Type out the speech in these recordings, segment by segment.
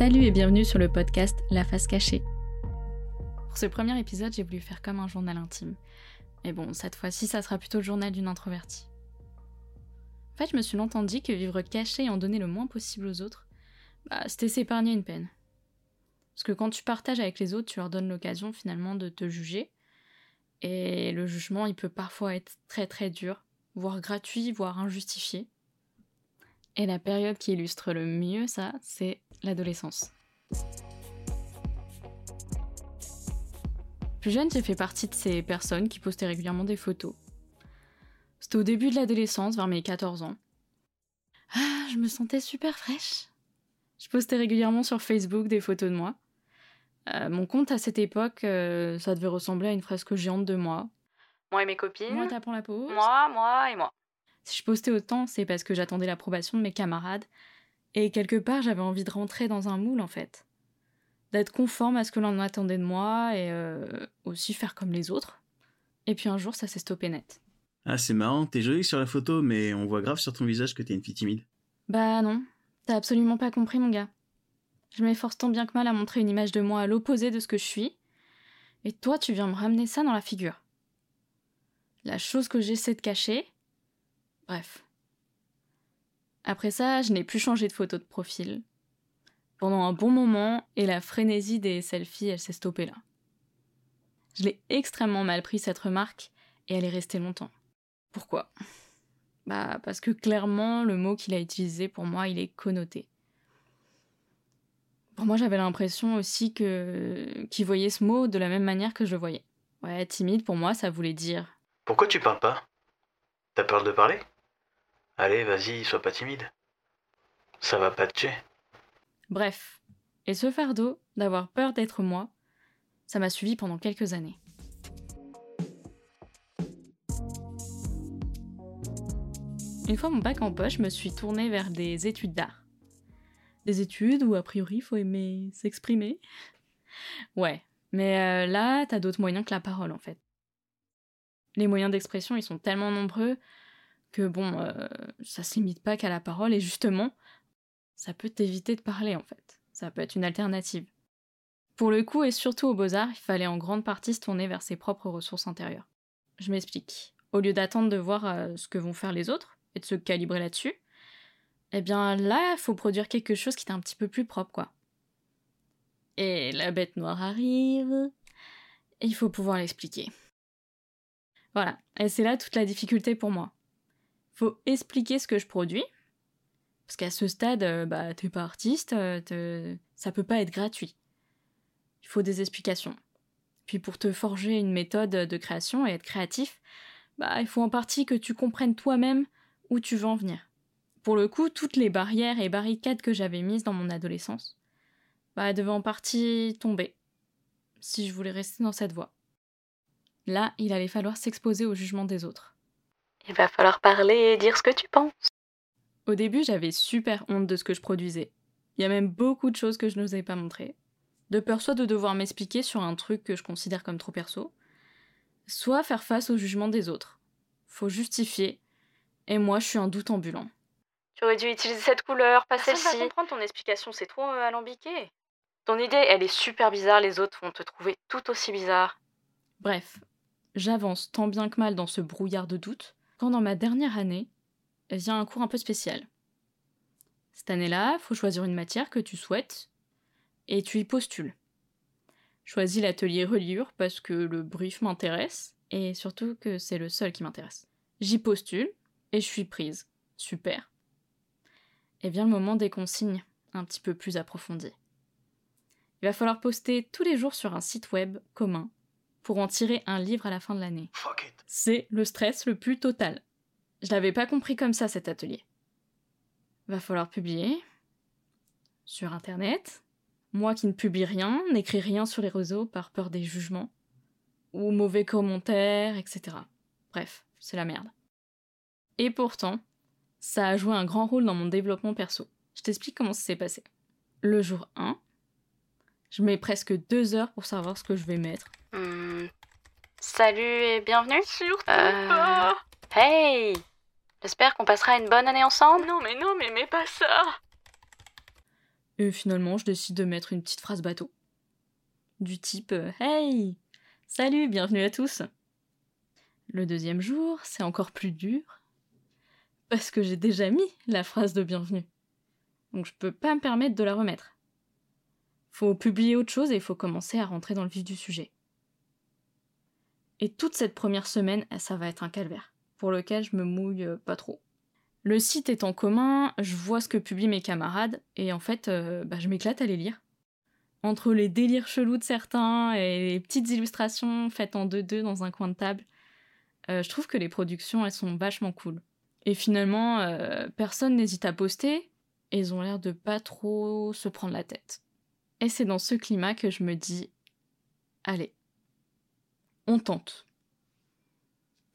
Salut et bienvenue sur le podcast La face cachée. Pour ce premier épisode, j'ai voulu faire comme un journal intime. Mais bon, cette fois-ci, ça sera plutôt le journal d'une introvertie. En fait, je me suis longtemps dit que vivre caché et en donner le moins possible aux autres, bah, c'était s'épargner une peine. Parce que quand tu partages avec les autres, tu leur donnes l'occasion finalement de te juger. Et le jugement, il peut parfois être très très dur, voire gratuit, voire injustifié. Et la période qui illustre le mieux ça, c'est l'adolescence. Plus jeune, j'ai fait partie de ces personnes qui postaient régulièrement des photos. C'était au début de l'adolescence, vers mes 14 ans. Ah, je me sentais super fraîche. Je postais régulièrement sur Facebook des photos de moi. Euh, mon compte à cette époque, euh, ça devait ressembler à une fresque géante de moi. Moi et mes copines. Moi tapant la pause. Moi, moi et moi. Si je postais autant, c'est parce que j'attendais l'approbation de mes camarades. Et quelque part, j'avais envie de rentrer dans un moule, en fait. D'être conforme à ce que l'on attendait de moi et euh, aussi faire comme les autres. Et puis un jour, ça s'est stoppé net. Ah, c'est marrant, t'es jolie sur la photo, mais on voit grave sur ton visage que t'es une fille timide. Bah non, t'as absolument pas compris, mon gars. Je m'efforce tant bien que mal à montrer une image de moi à l'opposé de ce que je suis. Et toi, tu viens me ramener ça dans la figure. La chose que j'essaie de cacher, Bref. Après ça, je n'ai plus changé de photo de profil. Pendant un bon moment, et la frénésie des selfies, elle s'est stoppée là. Je l'ai extrêmement mal pris cette remarque, et elle est restée longtemps. Pourquoi? Bah parce que clairement, le mot qu'il a utilisé pour moi, il est connoté. Pour moi, j'avais l'impression aussi que qu'il voyait ce mot de la même manière que je le voyais. Ouais, timide, pour moi, ça voulait dire. Pourquoi tu parles pas? T'as peur de parler? Allez, vas-y, sois pas timide. Ça va pas te tuer. Bref. Et ce fardeau d'avoir peur d'être moi, ça m'a suivi pendant quelques années. Une fois mon bac en poche, je me suis tournée vers des études d'art. Des études où a priori il faut aimer s'exprimer. Ouais, mais euh, là, t'as d'autres moyens que la parole en fait. Les moyens d'expression, ils sont tellement nombreux que bon, euh, ça se limite pas qu'à la parole et justement, ça peut t'éviter de parler en fait. Ça peut être une alternative. Pour le coup et surtout aux beaux-arts, il fallait en grande partie se tourner vers ses propres ressources intérieures. Je m'explique. Au lieu d'attendre de voir euh, ce que vont faire les autres et de se calibrer là-dessus, eh bien là, il faut produire quelque chose qui est un petit peu plus propre quoi. Et la bête noire arrive, et il faut pouvoir l'expliquer. Voilà, et c'est là toute la difficulté pour moi faut expliquer ce que je produis. Parce qu'à ce stade, euh, bah, t'es pas artiste, euh, ça peut pas être gratuit. Il faut des explications. Puis pour te forger une méthode de création et être créatif, bah, il faut en partie que tu comprennes toi-même où tu veux en venir. Pour le coup, toutes les barrières et barricades que j'avais mises dans mon adolescence, bah, devaient en partie tomber, si je voulais rester dans cette voie. Là, il allait falloir s'exposer au jugement des autres. Il va falloir parler et dire ce que tu penses. Au début, j'avais super honte de ce que je produisais. Il y a même beaucoup de choses que je n'osais pas montrer. De peur soit de devoir m'expliquer sur un truc que je considère comme trop perso, soit faire face au jugement des autres. Faut justifier, et moi je suis un doute ambulant. Tu aurais dû utiliser cette couleur, pas celle-ci. va comprendre ton explication, c'est trop euh, alambiqué. Ton idée, elle est super bizarre, les autres vont te trouver tout aussi bizarre. Bref, j'avance tant bien que mal dans ce brouillard de doute dans ma dernière année vient un cours un peu spécial. Cette année-là, faut choisir une matière que tu souhaites et tu y postules. Choisis l'atelier reliure parce que le brief m'intéresse et surtout que c'est le seul qui m'intéresse. J'y postule et je suis prise. Super. Et vient le moment des consignes un petit peu plus approfondies. Il va falloir poster tous les jours sur un site web commun pour en tirer un livre à la fin de l'année. C'est le stress le plus total. Je l'avais pas compris comme ça cet atelier. Va falloir publier sur internet. Moi qui ne publie rien, n'écris rien sur les réseaux par peur des jugements ou mauvais commentaires, etc. Bref, c'est la merde. Et pourtant, ça a joué un grand rôle dans mon développement perso. Je t'explique comment ça s'est passé. Le jour 1, je mets presque deux heures pour savoir ce que je vais mettre. Hmm. Salut et bienvenue. Surtout euh, pas. Hey J'espère qu'on passera une bonne année ensemble. Non mais non mais mais pas ça. Et finalement, je décide de mettre une petite phrase bateau. Du type euh, Hey Salut, bienvenue à tous Le deuxième jour, c'est encore plus dur. Parce que j'ai déjà mis la phrase de bienvenue. Donc je peux pas me permettre de la remettre. Faut publier autre chose et il faut commencer à rentrer dans le vif du sujet. Et toute cette première semaine, ça va être un calvaire, pour lequel je me mouille euh, pas trop. Le site est en commun, je vois ce que publient mes camarades, et en fait, euh, bah, je m'éclate à les lire. Entre les délires chelous de certains et les petites illustrations faites en 2-2 dans un coin de table, euh, je trouve que les productions, elles sont vachement cool. Et finalement, personne n'hésite à poster, et ils ont l'air de pas trop se prendre la tête. Et c'est dans ce climat que je me dis, allez, on tente.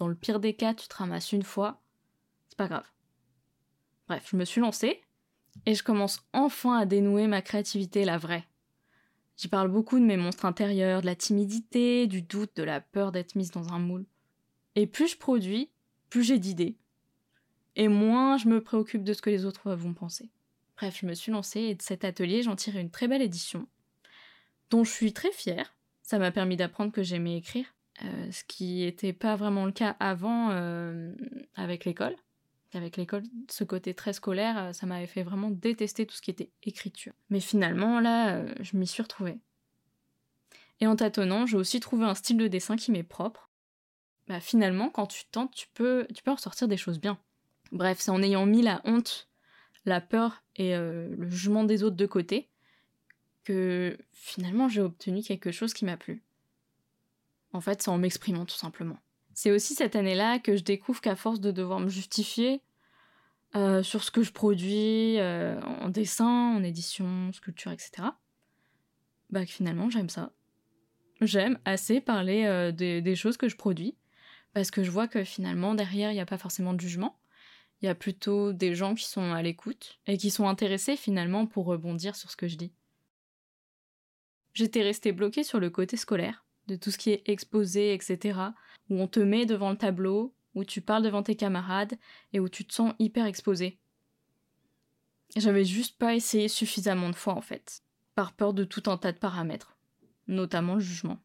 Dans le pire des cas, tu te ramasses une fois, c'est pas grave. Bref, je me suis lancée et je commence enfin à dénouer ma créativité, la vraie. J'y parle beaucoup de mes monstres intérieurs, de la timidité, du doute, de la peur d'être mise dans un moule. Et plus je produis, plus j'ai d'idées. Et moins je me préoccupe de ce que les autres vont penser. Bref, je me suis lancée et de cet atelier, j'en tire une très belle édition, dont je suis très fière. Ça m'a permis d'apprendre que j'aimais écrire, euh, ce qui n'était pas vraiment le cas avant euh, avec l'école. Avec l'école, ce côté très scolaire, euh, ça m'avait fait vraiment détester tout ce qui était écriture. Mais finalement, là, je m'y suis retrouvée. Et en tâtonnant, j'ai aussi trouvé un style de dessin qui m'est propre. Bah finalement, quand tu tentes, tu peux, tu peux ressortir des choses bien. Bref, c'est en ayant mis la honte, la peur et le jugement des autres de côté que finalement j'ai obtenu quelque chose qui m'a plu. En fait, c'est en m'exprimant tout simplement. C'est aussi cette année-là que je découvre qu'à force de devoir me justifier euh, sur ce que je produis euh, en dessin, en édition, sculpture, etc., bah que finalement j'aime ça. J'aime assez parler euh, des, choses que je produis, parce que je vois que finalement derrière il n'y a pas forcément de jugement, il y a plutôt des gens qui sont à l'écoute et qui sont intéressés finalement pour rebondir sur ce que je dis. J'étais restée bloquée sur le côté scolaire, de tout ce qui est exposé, etc., où on te met devant le tableau, où tu parles devant tes camarades et où tu te sens hyper exposé. J'avais juste pas essayé suffisamment de fois en fait, par peur de tout un tas de paramètres, notamment le jugement.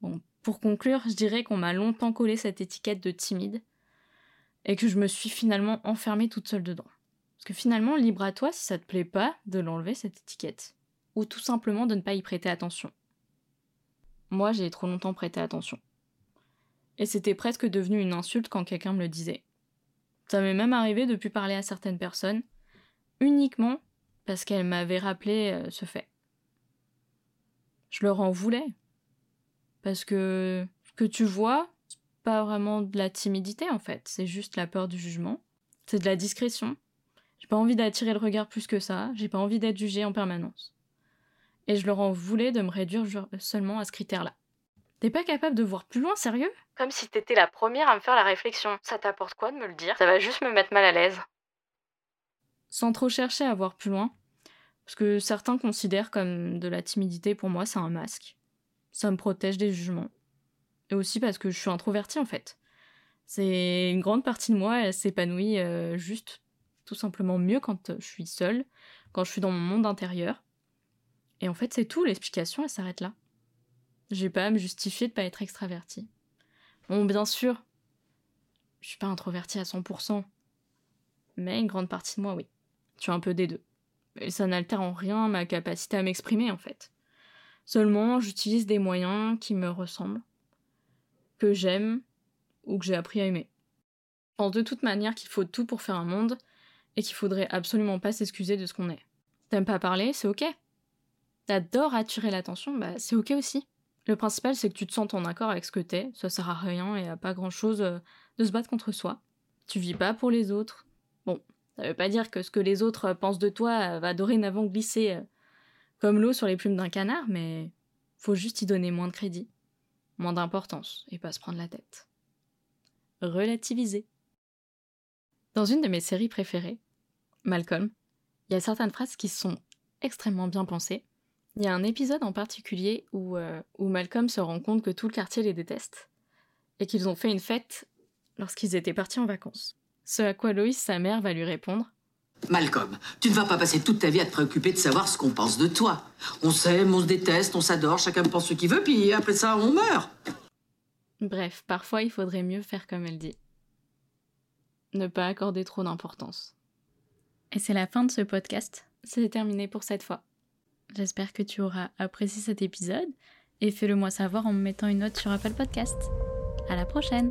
Bon, pour conclure, je dirais qu'on m'a longtemps collé cette étiquette de timide et que je me suis finalement enfermée toute seule dedans. Parce que finalement, libre à toi si ça te plaît pas de l'enlever cette étiquette, ou tout simplement de ne pas y prêter attention. Moi, j'ai trop longtemps prêté attention. Et c'était presque devenu une insulte quand quelqu'un me le disait. Ça m'est même arrivé de plus parler à certaines personnes, uniquement parce qu'elles m'avaient rappelé euh, ce fait. Je leur en voulais. Parce que ce que tu vois, c'est pas vraiment de la timidité en fait, c'est juste la peur du jugement. C'est de la discrétion. J'ai pas envie d'attirer le regard plus que ça, j'ai pas envie d'être jugée en permanence et je leur en voulais de me réduire seulement à ce critère-là. T'es pas capable de voir plus loin, sérieux? Comme si t'étais la première à me faire la réflexion. Ça t'apporte quoi de me le dire? Ça va juste me mettre mal à l'aise. Sans trop chercher à voir plus loin, parce que certains considèrent comme de la timidité, pour moi c'est un masque. Ça me protège des jugements. Et aussi parce que je suis introvertie en fait. C'est une grande partie de moi, elle s'épanouit euh, juste tout simplement mieux quand je suis seule, quand je suis dans mon monde intérieur. Et en fait, c'est tout, l'explication, elle s'arrête là. J'ai pas à me justifier de pas être extravertie. Bon, bien sûr, je suis pas introvertie à 100%, mais une grande partie de moi, oui. Je suis un peu des deux. Et ça n'altère en rien ma capacité à m'exprimer, en fait. Seulement, j'utilise des moyens qui me ressemblent, que j'aime ou que j'ai appris à aimer. Je pense de toute manière qu'il faut tout pour faire un monde et qu'il faudrait absolument pas s'excuser de ce qu'on est. T'aimes pas parler, c'est ok t'adores attirer l'attention, bah c'est ok aussi. Le principal, c'est que tu te sens en accord avec ce que t'es, ça sert à rien et à pas grand chose euh, de se battre contre soi. Tu vis pas pour les autres. Bon, ça veut pas dire que ce que les autres pensent de toi euh, va dorénavant glisser euh, comme l'eau sur les plumes d'un canard, mais faut juste y donner moins de crédit, moins d'importance et pas se prendre la tête. Relativiser. Dans une de mes séries préférées, Malcolm, il y a certaines phrases qui sont extrêmement bien pensées il y a un épisode en particulier où, euh, où Malcolm se rend compte que tout le quartier les déteste et qu'ils ont fait une fête lorsqu'ils étaient partis en vacances. Ce à quoi Loïs, sa mère, va lui répondre Malcolm, tu ne vas pas passer toute ta vie à te préoccuper de savoir ce qu'on pense de toi. On s'aime, on se déteste, on s'adore, chacun pense ce qu'il veut, puis après ça, on meurt. Bref, parfois il faudrait mieux faire comme elle dit. Ne pas accorder trop d'importance. Et c'est la fin de ce podcast. C'est terminé pour cette fois. J'espère que tu auras apprécié cet épisode et fais-le moi savoir en me mettant une note sur Apple Podcast. À la prochaine!